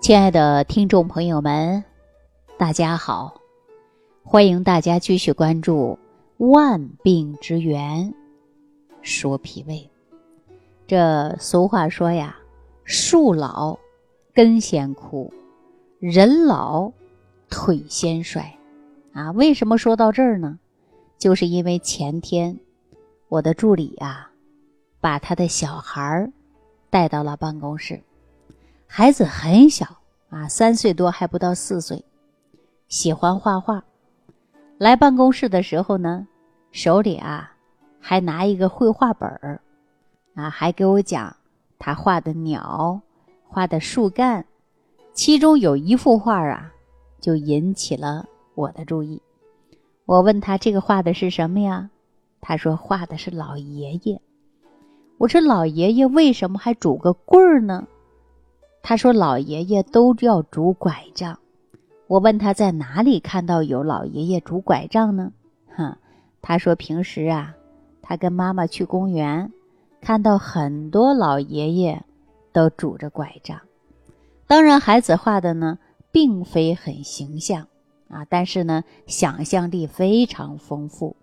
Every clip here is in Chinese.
亲爱的听众朋友们，大家好！欢迎大家继续关注《万病之源说脾胃》。这俗话说呀：“树老根先枯，人老腿先衰。”啊，为什么说到这儿呢？就是因为前天我的助理啊，把他的小孩儿带到了办公室。孩子很小啊，三岁多还不到四岁，喜欢画画。来办公室的时候呢，手里啊还拿一个绘画本儿，啊，还给我讲他画的鸟，画的树干。其中有一幅画啊，就引起了我的注意。我问他这个画的是什么呀？他说画的是老爷爷。我说老爷爷为什么还拄个棍儿呢？他说：“老爷爷都要拄拐杖。”我问他在哪里看到有老爷爷拄拐杖呢？哈，他说平时啊，他跟妈妈去公园，看到很多老爷爷都拄着拐杖。当然，孩子画的呢，并非很形象啊，但是呢，想象力非常丰富，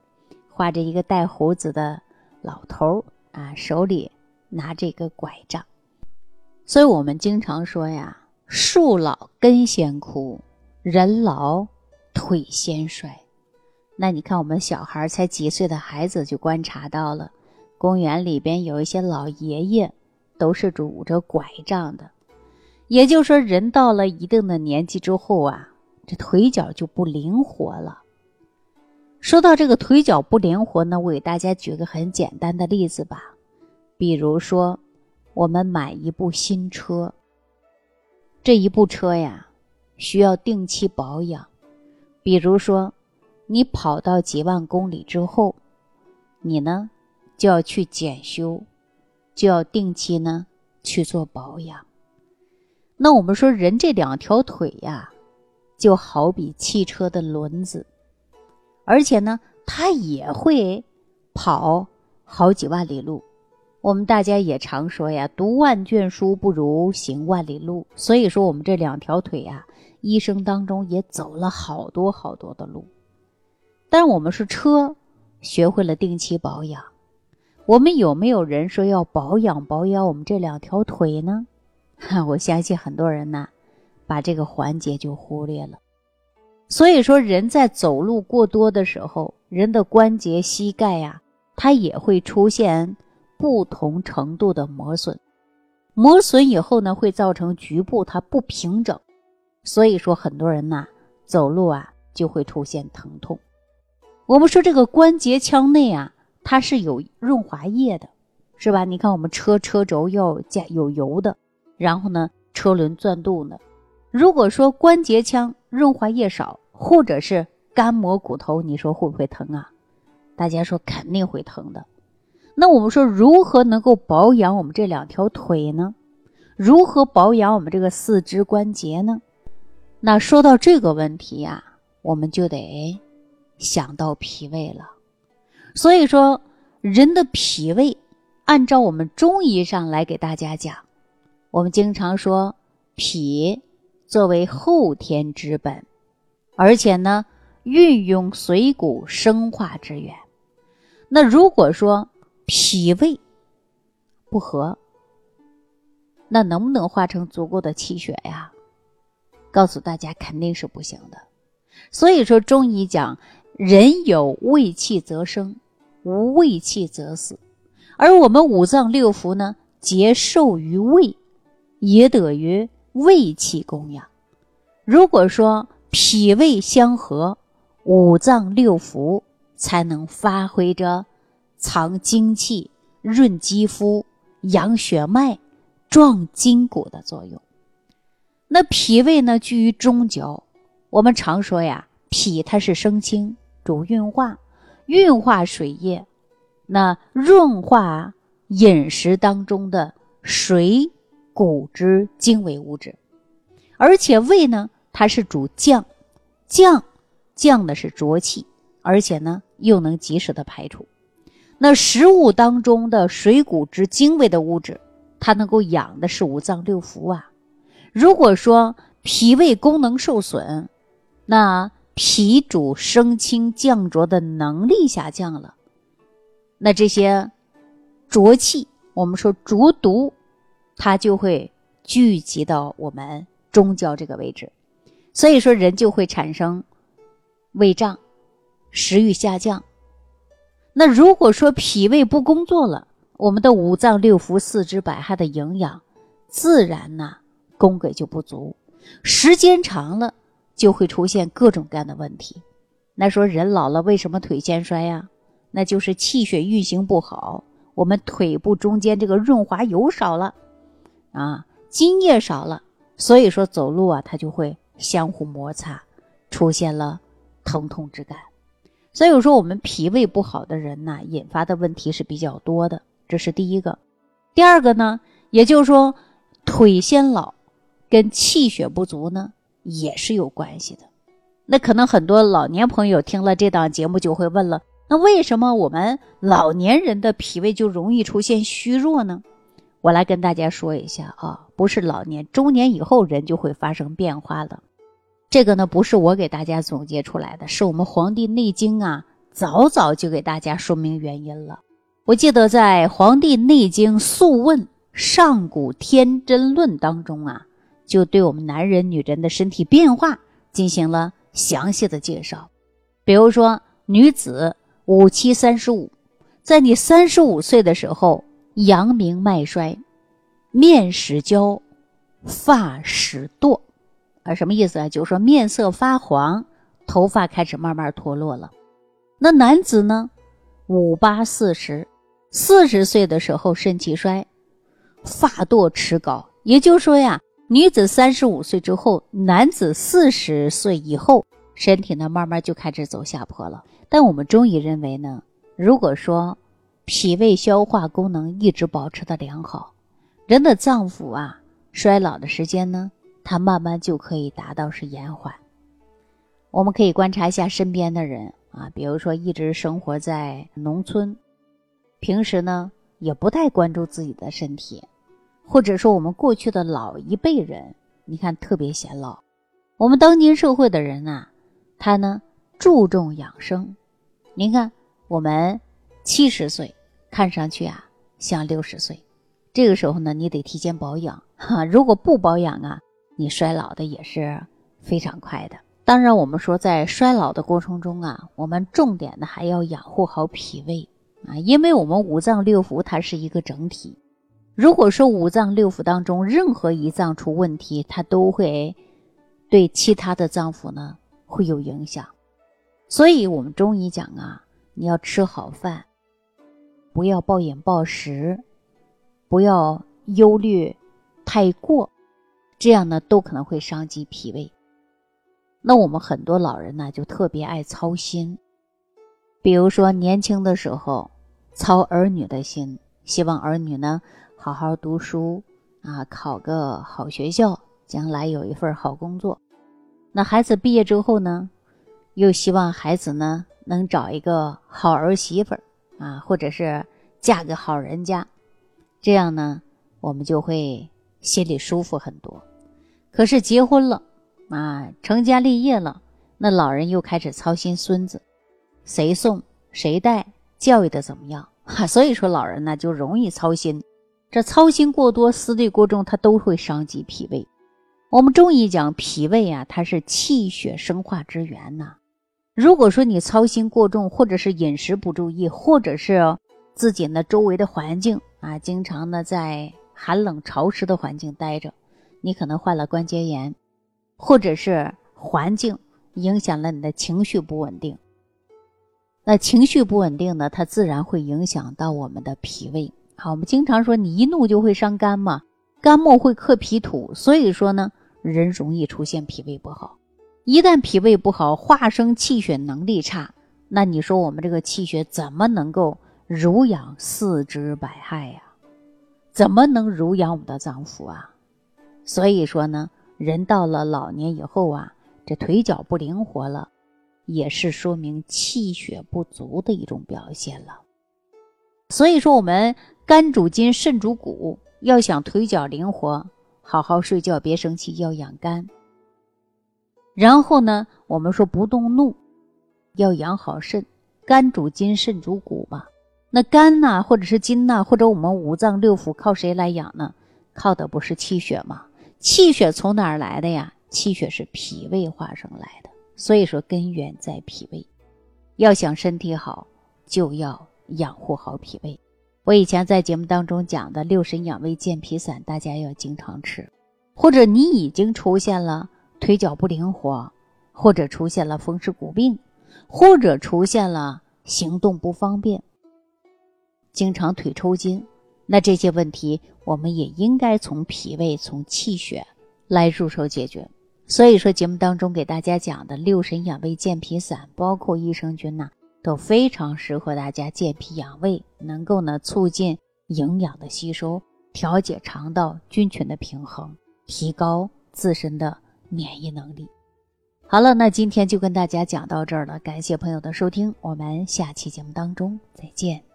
画着一个带胡子的老头儿啊，手里拿着一个拐杖。所以我们经常说呀，树老根先枯，人老腿先衰。那你看，我们小孩才几岁的孩子就观察到了，公园里边有一些老爷爷都是拄着拐杖的。也就是说，人到了一定的年纪之后啊，这腿脚就不灵活了。说到这个腿脚不灵活呢，我给大家举个很简单的例子吧，比如说。我们买一部新车，这一部车呀，需要定期保养。比如说，你跑到几万公里之后，你呢就要去检修，就要定期呢去做保养。那我们说，人这两条腿呀，就好比汽车的轮子，而且呢，它也会跑好几万里路。我们大家也常说呀，读万卷书不如行万里路。所以说，我们这两条腿呀，一生当中也走了好多好多的路。但我们是车，学会了定期保养。我们有没有人说要保养保养我们这两条腿呢？哈，我相信很多人呢，把这个环节就忽略了。所以说，人在走路过多的时候，人的关节、膝盖呀，它也会出现。不同程度的磨损，磨损以后呢，会造成局部它不平整，所以说很多人呐走路啊就会出现疼痛。我们说这个关节腔内啊，它是有润滑液的，是吧？你看我们车车轴要加有油的，然后呢车轮转动的。如果说关节腔润滑液少，或者是干磨骨头，你说会不会疼啊？大家说肯定会疼的。那我们说，如何能够保养我们这两条腿呢？如何保养我们这个四肢关节呢？那说到这个问题呀，我们就得想到脾胃了。所以说，人的脾胃，按照我们中医上来给大家讲，我们经常说，脾作为后天之本，而且呢，运用水谷生化之源。那如果说，脾胃不和，那能不能化成足够的气血呀？告诉大家，肯定是不行的。所以说，中医讲，人有胃气则生，无胃气则死。而我们五脏六腑呢，皆受于胃，也得于胃气供养。如果说脾胃相合，五脏六腑才能发挥着。藏精气、润肌肤、养血脉、壮筋骨的作用。那脾胃呢，居于中焦。我们常说呀，脾它是生清，主运化，运化水液，那润化饮食当中的水谷之精微物质。而且胃呢，它是主降，降降的是浊气，而且呢，又能及时的排出。那食物当中的水谷之精微的物质，它能够养的是五脏六腑啊。如果说脾胃功能受损，那脾主升清降浊的能力下降了，那这些浊气，我们说浊毒，它就会聚集到我们中焦这个位置，所以说人就会产生胃胀、食欲下降。那如果说脾胃不工作了，我们的五脏六腑、四肢百骸的营养，自然呢供给就不足，时间长了就会出现各种各样的问题。那说人老了为什么腿先衰呀？那就是气血运行不好，我们腿部中间这个润滑油少了，啊，津液少了，所以说走路啊它就会相互摩擦，出现了疼痛之感。所以说我们脾胃不好的人呢，引发的问题是比较多的。这是第一个，第二个呢，也就是说，腿先老，跟气血不足呢也是有关系的。那可能很多老年朋友听了这档节目就会问了：那为什么我们老年人的脾胃就容易出现虚弱呢？我来跟大家说一下啊，不是老年，中年以后人就会发生变化了。这个呢，不是我给大家总结出来的，是我们《黄帝内经》啊，早早就给大家说明原因了。我记得在《黄帝内经·素问·上古天真论》当中啊，就对我们男人、女人的身体变化进行了详细的介绍。比如说，女子五七三十五，在你三十五岁的时候，阳明脉衰，面始焦，发始堕，啊，什么意思啊？就是说面色发黄，头发开始慢慢脱落了。那男子呢，五八四十。四十岁的时候肾气衰，发堕齿槁，也就是说呀，女子三十五岁之后，男子四十岁以后，身体呢慢慢就开始走下坡了。但我们中医认为呢，如果说脾胃消化功能一直保持的良好，人的脏腑啊衰老的时间呢，它慢慢就可以达到是延缓。我们可以观察一下身边的人啊，比如说一直生活在农村。平时呢也不太关注自己的身体，或者说我们过去的老一辈人，你看特别显老。我们当今社会的人啊，他呢注重养生。您看我们七十岁看上去啊像六十岁，这个时候呢你得提前保养哈。如果不保养啊，你衰老的也是非常快的。当然，我们说在衰老的过程中啊，我们重点的还要养护好脾胃。啊，因为我们五脏六腑它是一个整体，如果说五脏六腑当中任何一脏出问题，它都会对其他的脏腑呢会有影响。所以，我们中医讲啊，你要吃好饭，不要暴饮暴食，不要忧虑太过，这样呢都可能会伤及脾胃。那我们很多老人呢就特别爱操心，比如说年轻的时候。操儿女的心，希望儿女呢好好读书啊，考个好学校，将来有一份好工作。那孩子毕业之后呢，又希望孩子呢能找一个好儿媳妇啊，或者是嫁个好人家，这样呢我们就会心里舒服很多。可是结婚了啊，成家立业了，那老人又开始操心孙子，谁送谁带。教育的怎么样？哈，所以说老人呢就容易操心，这操心过多、思虑过重，它都会伤及脾胃。我们中医讲脾胃啊，它是气血生化之源呐。如果说你操心过重，或者是饮食不注意，或者是自己呢周围的环境啊，经常呢在寒冷潮湿的环境待着，你可能患了关节炎，或者是环境影响了你的情绪不稳定。那情绪不稳定呢，它自然会影响到我们的脾胃。好，我们经常说你一怒就会伤肝嘛，肝木会克脾土，所以说呢，人容易出现脾胃不好。一旦脾胃不好，化生气血能力差，那你说我们这个气血怎么能够濡养四肢百骸呀？怎么能濡养我们的脏腑啊？所以说呢，人到了老年以后啊，这腿脚不灵活了。也是说明气血不足的一种表现了。所以说，我们肝主筋，肾主骨，要想腿脚灵活，好好睡觉，别生气，要养肝。然后呢，我们说不动怒，要养好肾，肝主筋，肾主骨嘛。那肝呐，或者是筋呐，或者我们五脏六腑靠谁来养呢？靠的不是气血吗？气血从哪儿来的呀？气血是脾胃化生来的，所以说根源在脾胃。要想身体好，就要养护好脾胃。我以前在节目当中讲的六神养胃健脾散，大家要经常吃。或者你已经出现了腿脚不灵活，或者出现了风湿骨病，或者出现了行动不方便。经常腿抽筋，那这些问题我们也应该从脾胃、从气血来入手解决。所以说，节目当中给大家讲的六神养胃健脾散，包括益生菌呐，都非常适合大家健脾养胃，能够呢促进营养的吸收，调节肠道菌群的平衡，提高自身的免疫能力。好了，那今天就跟大家讲到这儿了，感谢朋友的收听，我们下期节目当中再见。